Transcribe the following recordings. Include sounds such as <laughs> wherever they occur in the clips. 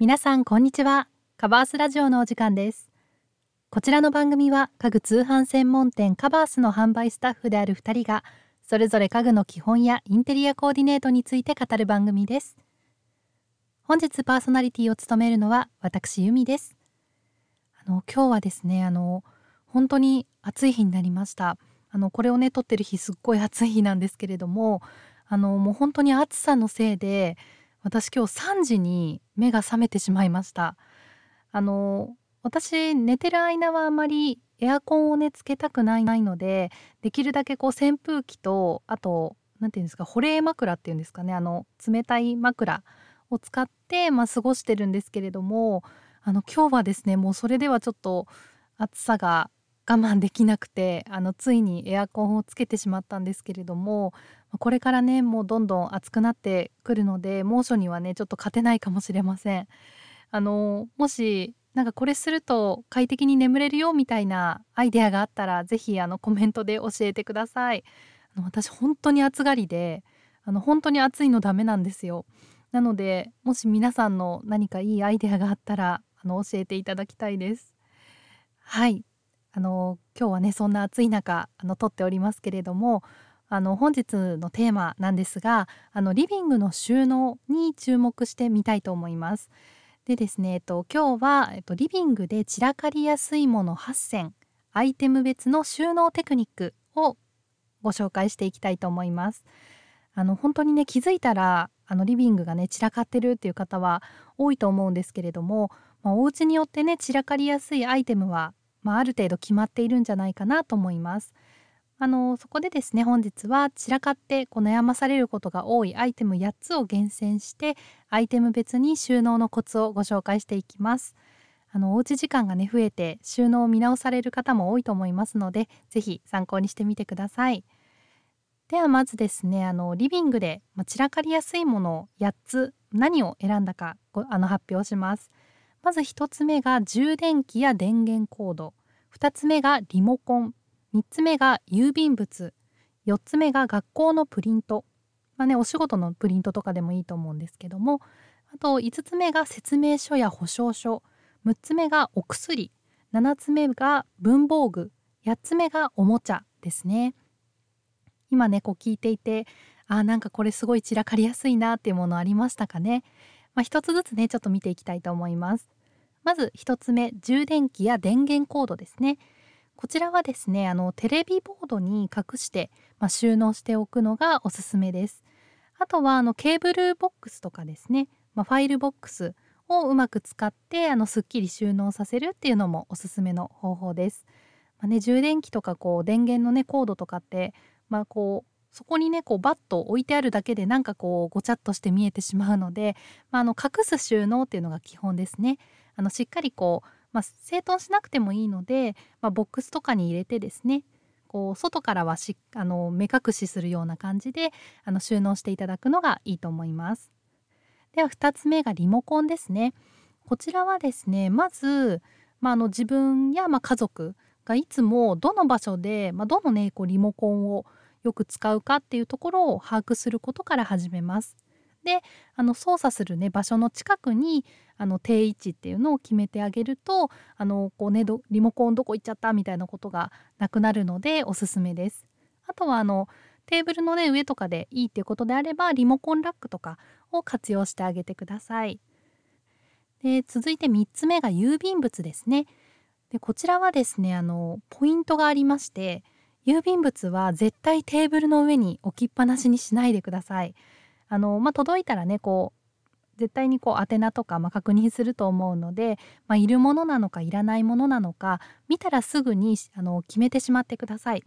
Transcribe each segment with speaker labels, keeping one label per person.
Speaker 1: 皆さんこんにちは。カバースラジオのお時間です。こちらの番組は家具通販専門店カバースの販売スタッフである2人がそれぞれ家具の基本やインテリアコーディネートについて語る番組です。本日パーソナリティを務めるのは私由美です。あの今日はですねあの本当に暑い日になりました。あのこれをね撮ってる日すっごい暑い日なんですけれどもあのもう本当に暑さのせいで私今日3時に目が覚めてしまいました。あの私寝てる間はあまりエアコンをねつけたくないのでできるだけこう扇風機とあと何て言うんですか保冷枕っていうんですかねあの冷たい枕を使って、まあ、過ごしてるんですけれどもあの今日はですねもうそれではちょっと暑さが我慢できなくてあのついにエアコンをつけてしまったんですけれどもこれからねもうどんどん暑くなってくるので猛暑にはねちょっと勝てないかもしれません。あのもしなんかこれすると快適に眠れるよみたいなアイデアがあったら是非あのコメントで教えてください。あの私本当に暑がりであの本当に暑いのダメなんですよ。なのでもし皆さんの何かいいアイデアがあったらあの教えていただきたいです。はいあの今日はねそんな暑い中あの撮っておりますけれどもあの本日のテーマなんですがあのリビングの収納に注目してみたいと思います。でですね、えっと、今日は、えっと、リビングで散らかりやすいもの8選アイテム別の収納テクニックをご紹介していきたいと思います。あの本当にね気づいたらあのリビングがね散らかってるっていう方は多いと思うんですけれども、まあ、お家によってね散らかりやすいアイテムはまあ、ある程度決まっているんじゃないかなと思います。あのそこでですね本日は散らかってこう悩まされることが多いアイテム8つを厳選してアイテム別に収納のコツをご紹介していきます。あのおうち時間がね増えて収納を見直される方も多いと思いますので是非参考にしてみてください。ではまずですねあのリビングで、散らかりやすいものを8つ何を選んだかごあの発表します。まず1つ目が充電器や電源コード2つ目がリモコン3つ目が郵便物。4つ目が学校のプリント。まあねお仕事のプリントとかでもいいと思うんですけども。あと5つ目が説明書や保証書。6つ目がお薬。7つ目が文房具。8つ目がおもちゃですね。今ねこう聞いていてあなんかこれすごい散らかりやすいなっていうものありましたかね。まあ、一つずつねちょっと見ていきたいと思います。まず1つ目充電器や電源コードですね。こちらはですねあのテレビボードに隠して、まあ、収納しておくのがおすすめですあとはあのケーブルボックスとかですね、まあ、ファイルボックスをうまく使ってあのすっきり収納させるっていうのもおすすめの方法です。まあね、充電器とかこう電源のねコードとかって、まあ、こうそこにねこうバッと置いてあるだけでなんかこうごちゃっとして見えてしまうので、まあ、あの隠す収納っていうのが基本ですね。あのしっかりこう、まあ、整頓しなくてもいいので、まあ、ボックスとかに入れてですねこう外からはしあの目隠しするような感じであの収納していただくのがいいと思います。では2つ目がリモコンですね。こちらはですねまず、まあ、の自分やま家族がいつもどの場所で、まあ、どのねこうリモコンをよく使うかっていうところを把握することから始めます。であの操作するね場所の近くにあの定位置っていうのを決めてあげるとあのこう、ね、リモコンどこ行っちゃったみたいなことがなくなるのでおすすめです。あとはあのテーブルの、ね、上とかでいいっていうことであればリモコンラックとかを活用してあげてください。で続いて3つ目が郵便物ですね。でこちらはですねあのポイントがありまして郵便物は絶対テーブルの上に置きっぱなしにしないでください。あのまあ、届いたらねこう絶対にこう宛名とか、まあ、確認すると思うので、まあ、いるものなのかいらないものなのか見たらすぐにあの決めてしまってください。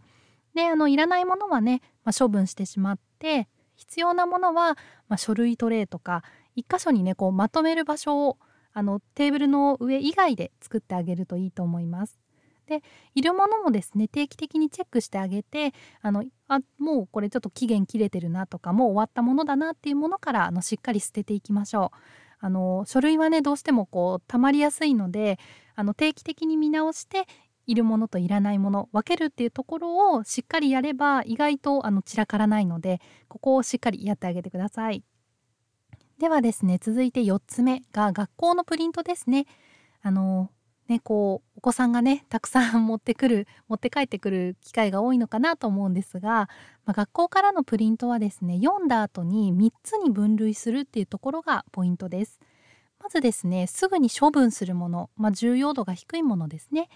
Speaker 1: であのいらないものはね、ま、処分してしまって必要なものは、ま、書類トレーとか一箇所にねこうまとめる場所をあのテーブルの上以外で作ってあげるといいと思います。でいるものもですね定期的にチェックしてあげてあのあもうこれちょっと期限切れてるなとかもう終わったものだなっていうものからあのしっかり捨てていきましょう。あの書類はねどうしてもこう溜まりやすいのであの定期的に見直しているものといらないもの分けるっていうところをしっかりやれば意外とあの散らからないのでここをしっかりやってあげてください。ではですね続いて4つ目が学校のプリントですねあのねこうお子さんがねたくさん <laughs> 持ってくる持って帰ってくる機会が多いのかなと思うんですが、まあ、学校からのプリントはですね読んだ後に3つに分類するっていうところがポイントです。まずですねすぐに処分するもの、まあ、重要度が低いものですね。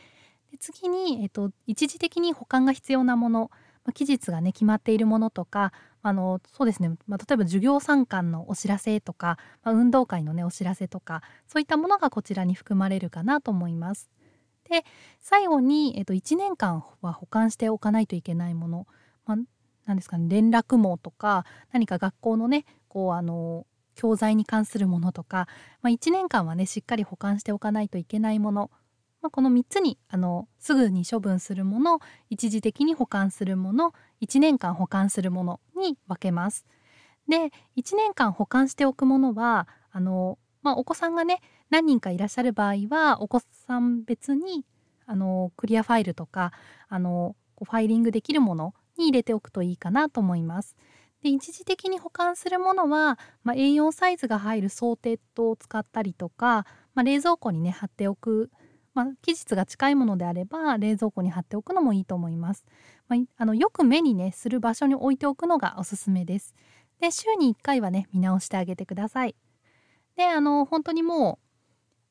Speaker 1: で次に、えっと、一時的に保管が必要なもの、まあ、期日がね決まっているものとかあのそうですね、まあ、例えば授業参観のお知らせとか、まあ、運動会のねお知らせとかそういったものがこちらに含まれるかなと思います。で最後に、えっと、1年間は保管しておかないといけないもの、まあ、なんですかね連絡網とか何か学校のねこうあの教材に関するものとか、まあ、1年間はねしっかり保管しておかないといけないもの。まあ、この3つにあのすぐに処分するもの一時的に保管するもの1年間保管するものに分けます。で1年間保管しておくものはあの、まあ、お子さんがね何人かいらっしゃる場合はお子さん別にあのクリアファイルとかあのファイリングできるものに入れておくといいかなと思います。で一時的に保管するものは、まあ、A4 サイズが入るソーテッドを使ったりとか、まあ、冷蔵庫にね貼っておくまあ、期日が近いものであれば冷蔵庫に貼っておくのもいいと思います。まあ、あのよく目にねする場所に置いておくのがおすすめです。で週に1回はね見直してあげてください。であの本当にもう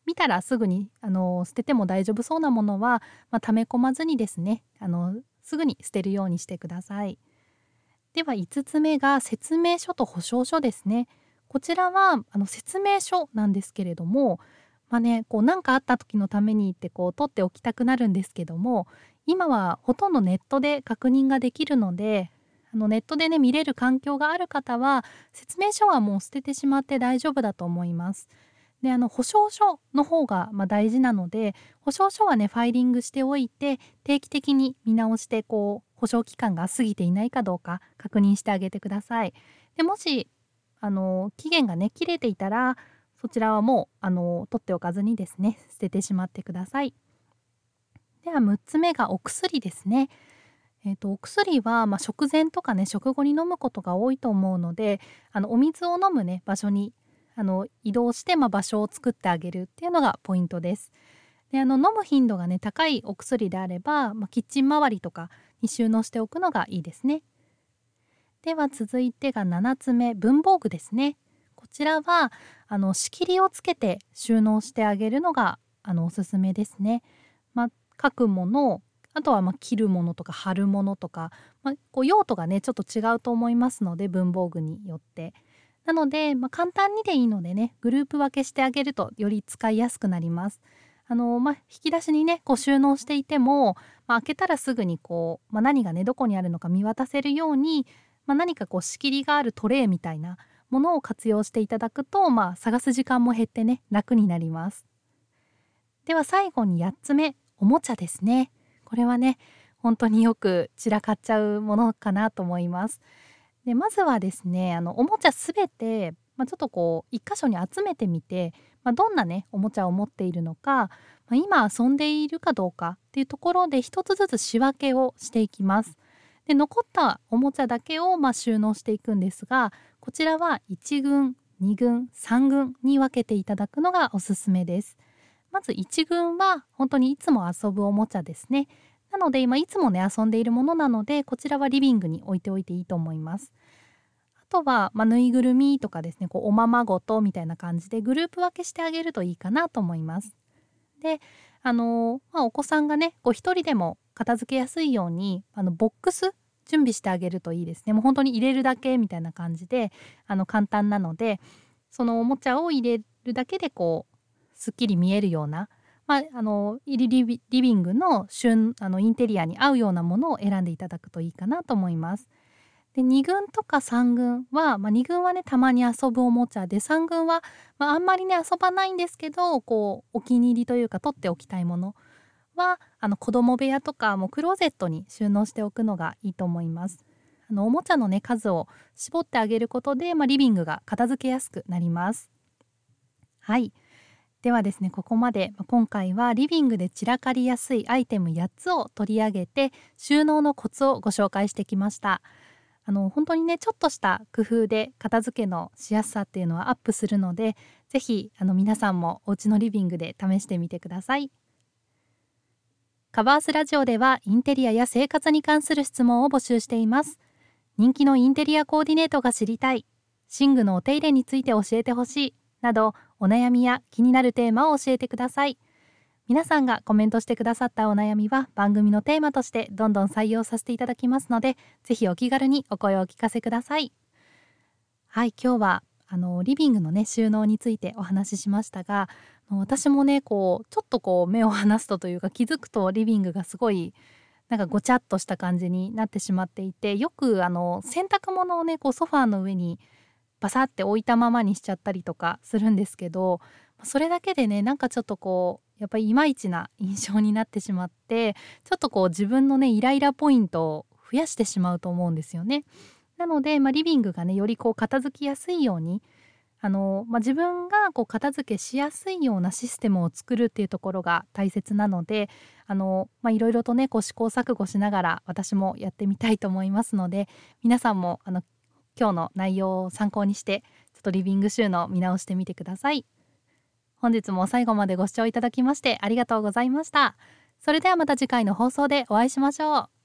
Speaker 1: 見たらすぐにあの捨てても大丈夫そうなものは、まあ、溜め込まずにですねあのすぐに捨てるようにしてください。では5つ目が説明書と保証書ですね。こちらはあの説明書なんですけれどもまあねこう何かあった時のためにってこう取っておきたくなるんですけども今はほとんどネットで確認ができるのであのネットでね見れる環境がある方は説明書はもう捨ててしまって大丈夫だと思います。であの保証書の方がま大事なので保証書はねファイリングしておいて定期的に見直してこう保証期間が過ぎていないかどうか確認してあげてください。でもしあの期限がね切れていたらそちらはもうあの取っておかずにですね捨ててしまってください。では6つ目がお薬ですね。えーと、お薬は、まあ、食前とかね食後に飲むことが多いと思うのであのお水を飲むね場所にあの移動して、まあ、場所を作ってあげるっていうのがポイントです。であの飲む頻度がね高いお薬であれば、まあ、キッチン周りとかに収納しておくのがいいですね。では続いてが7つ目文房具ですね。こちらはあの仕切りをつけて収納してあげるのがあのおすすめですね。まあ、書くものあとはま切るものとか貼るものとか、まあ、こう用途がねちょっと違うと思いますので文房具によって。なので、まあ、簡単にでいいのでねグループ分けしてあげるとより使いやすくなります。あのまあ、引き出しにねこう収納していても、まあ、開けたらすぐにこう、まあ、何がねどこにあるのか見渡せるように、ま何かこう仕切りがあるトレイみたいなものを活用していただくと、まあ、探す時間も減ってね楽になりますでは最後に8つ目おもちゃですね。これはね本当によく散らかっちゃうものかなと思います。でまずはですねあのおもちゃすべて、まあ、ちょっとこう一箇所に集めてみて、まあ、どんなねおもちゃを持っているのか、まあ、今遊んでいるかどうかっていうところで一つずつ仕分けをしていきます。で残ったおもちゃだけをま収納していくんですがこちらは1軍2軍3軍に分けていただくのがおすすめです。まず1軍は本当にいつも遊ぶおもちゃですね。なので今いつもね遊んでいるものなのでこちらはリビングに置いておいていいと思います。あとは、まあ、ぬいぐるみとかですねこうおままごとみたいな感じでグループ分けしてあげるといいかなと思います。であのまあ、お子さんがねこう一人でも片付けやすいようにあのボックス準備してあげるといいですね。もう本当に入れるだけみたいな感じであの簡単なのでそのおもちゃを入れるだけでこうすっきり見えるような、まあ、あのリビングの旬あのインテリアに合うようなものを選んでいただくといいかなと思います。で2軍とか3軍は、まあ、2軍はねたまに遊ぶおもちゃで3軍は、まあ、あんまりね遊ばないんですけどこうお気に入りというか取っておきたいものはあの子供部屋とかもクローゼットに収納しておくのがいいと思います。あのおもちゃのね数を絞ってあげることで、まあ、リビングが片付けやすくなります。はいではですねここまで今回はリビングで散らかりやすいアイテム8つを取り上げて収納のコツをご紹介してきました。あの本当にねちょっとした工夫で片付けのしやすさっていうのはアップするので是非あの皆さんもお家のリビングで試してみてください。カバースラジオではインテリアや生活に関する質問を募集しています。人気のインテリアコーディネートが知りたい。寝具のお手入れについて教えてほしい。などお悩みや気になるテーマを教えてください。皆さんがコメントしてくださったお悩みは番組のテーマとしてどんどん採用させていただきますのでぜひお気軽にお声をお聞かせください。はい今日はあのリビングのね収納についてお話ししましたが私もねこうちょっとこう目を離すとというか気づくとリビングがすごいなんかごちゃっとした感じになってしまっていてよくあの洗濯物をねこうソファーの上にバサって置いたままにしちゃったりとかするんですけどそれだけでねなんかちょっとこうやっぱりいまいちな印象になってしまってちょっとこう自分のねイライラポイントを増やしてしまうと思うんですよね。なので、まあ、リビングがねよりこう片付きやすいようにあの、まあ、自分がこう片付けしやすいようなシステムを作るっていうところが大切なのであの、まあ、いろいろとねこう試行錯誤しながら私もやってみたいと思いますので皆さんもあの今日の内容を参考にしてちょっとリビング収納見直してみてください。本日も最後までご視聴いただきましてありがとうございました。それではまた次回の放送でお会いしましょう。